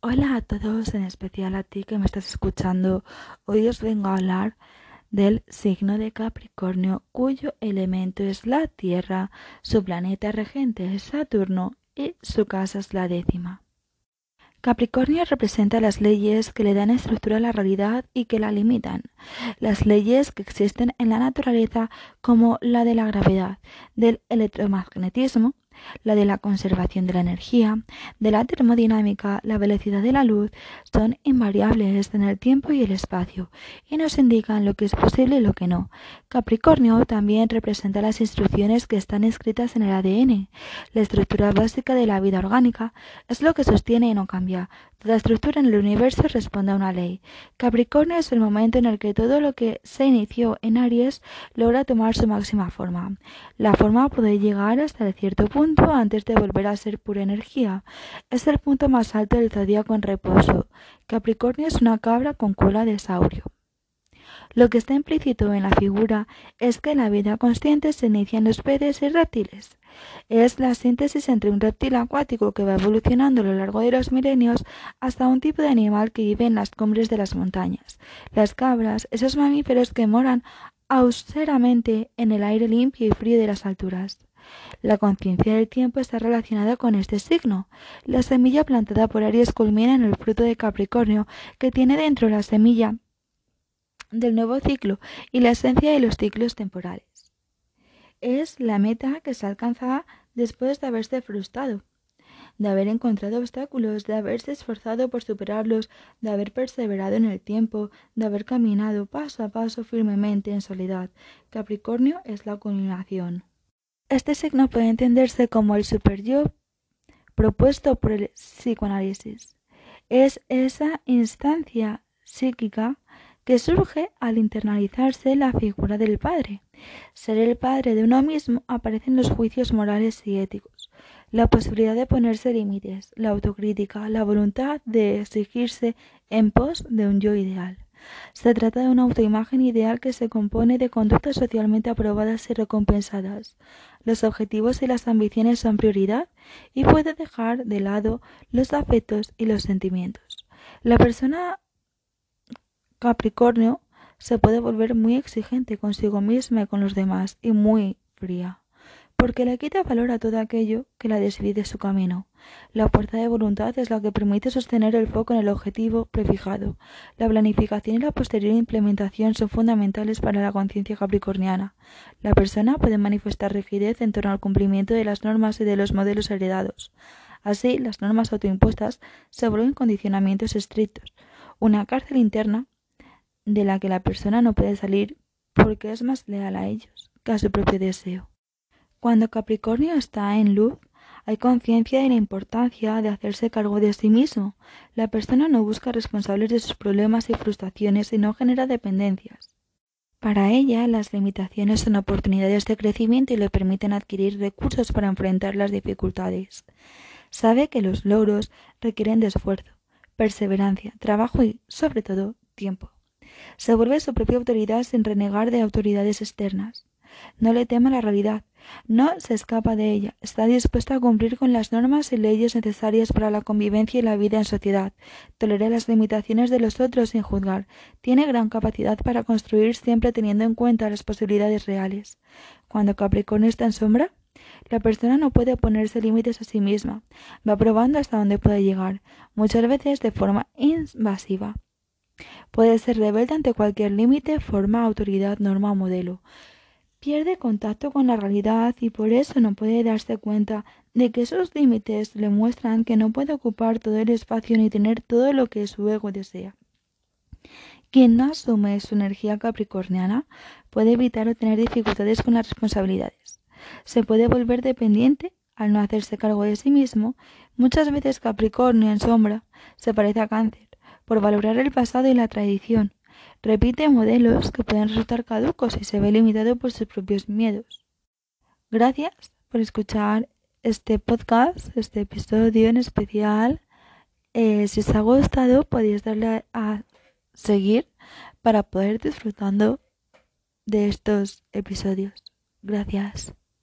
Hola a todos, en especial a ti que me estás escuchando. Hoy os vengo a hablar del signo de Capricornio, cuyo elemento es la Tierra, su planeta regente es Saturno y su casa es la décima. Capricornio representa las leyes que le dan estructura a la realidad y que la limitan, las leyes que existen en la naturaleza como la de la gravedad, del electromagnetismo, la de la conservación de la energía, de la termodinámica, la velocidad de la luz, son invariables en el tiempo y el espacio y nos indican lo que es posible y lo que no. Capricornio también representa las instrucciones que están escritas en el ADN. La estructura básica de la vida orgánica es lo que sostiene y no cambia. Toda estructura en el universo responde a una ley. Capricornio es el momento en el que todo lo que se inició en Aries logra tomar su máxima forma. La forma puede llegar hasta cierto punto antes de volver a ser pura energía. Es el punto más alto del zodíaco en reposo. Capricornio es una cabra con cola de saurio. Lo que está implícito en la figura es que la vida consciente se inicia en los peces y reptiles. Es la síntesis entre un reptil acuático que va evolucionando a lo largo de los milenios hasta un tipo de animal que vive en las cumbres de las montañas. Las cabras, esos mamíferos que moran austeramente en el aire limpio y frío de las alturas. La conciencia del tiempo está relacionada con este signo. La semilla plantada por Aries culmina en el fruto de Capricornio, que tiene dentro la semilla del nuevo ciclo y la esencia de los ciclos temporales. Es la meta que se alcanza después de haberse frustrado, de haber encontrado obstáculos, de haberse esforzado por superarlos, de haber perseverado en el tiempo, de haber caminado paso a paso firmemente en soledad. Capricornio es la culminación. Este signo puede entenderse como el super-yo propuesto por el psicoanálisis. Es esa instancia psíquica que surge al internalizarse la figura del padre. Ser el padre de uno mismo aparece en los juicios morales y éticos, la posibilidad de ponerse límites, la autocrítica, la voluntad de exigirse en pos de un yo ideal. Se trata de una autoimagen ideal que se compone de conductas socialmente aprobadas y recompensadas. Los objetivos y las ambiciones son prioridad y puede dejar de lado los afectos y los sentimientos. La persona Capricornio se puede volver muy exigente consigo misma y con los demás y muy fría, porque le quita valor a todo aquello que la desvíe de su camino. La fuerza de voluntad es la que permite sostener el foco en el objetivo prefijado. La planificación y la posterior implementación son fundamentales para la conciencia capricorniana. La persona puede manifestar rigidez en torno al cumplimiento de las normas y de los modelos heredados. Así, las normas autoimpuestas se vuelven condicionamientos estrictos, una cárcel interna de la que la persona no puede salir porque es más leal a ellos que a su propio deseo. Cuando Capricornio está en luz, hay conciencia de la importancia de hacerse cargo de sí mismo. La persona no busca responsables de sus problemas y frustraciones y no genera dependencias. Para ella, las limitaciones son oportunidades de crecimiento y le permiten adquirir recursos para enfrentar las dificultades. Sabe que los logros requieren de esfuerzo, perseverancia, trabajo y, sobre todo, tiempo. Se vuelve su propia autoridad sin renegar de autoridades externas. No le teme la realidad, no se escapa de ella, está dispuesta a cumplir con las normas y leyes necesarias para la convivencia y la vida en sociedad, tolera las limitaciones de los otros sin juzgar, tiene gran capacidad para construir siempre teniendo en cuenta las posibilidades reales. Cuando Capricornio está en sombra, la persona no puede ponerse límites a sí misma, va probando hasta dónde puede llegar, muchas veces de forma invasiva. Puede ser rebelde ante cualquier límite, forma, autoridad, norma o modelo. Pierde contacto con la realidad y por eso no puede darse cuenta de que esos límites le muestran que no puede ocupar todo el espacio ni tener todo lo que su ego desea. Quien no asume su energía capricorniana puede evitar o tener dificultades con las responsabilidades. Se puede volver dependiente al no hacerse cargo de sí mismo. Muchas veces Capricornio en sombra se parece a cáncer por valorar el pasado y la tradición. Repite modelos que pueden resultar caducos y se ve limitado por sus propios miedos. Gracias por escuchar este podcast, este episodio en especial. Eh, si os ha gustado, podéis darle a seguir para poder disfrutando de estos episodios. Gracias.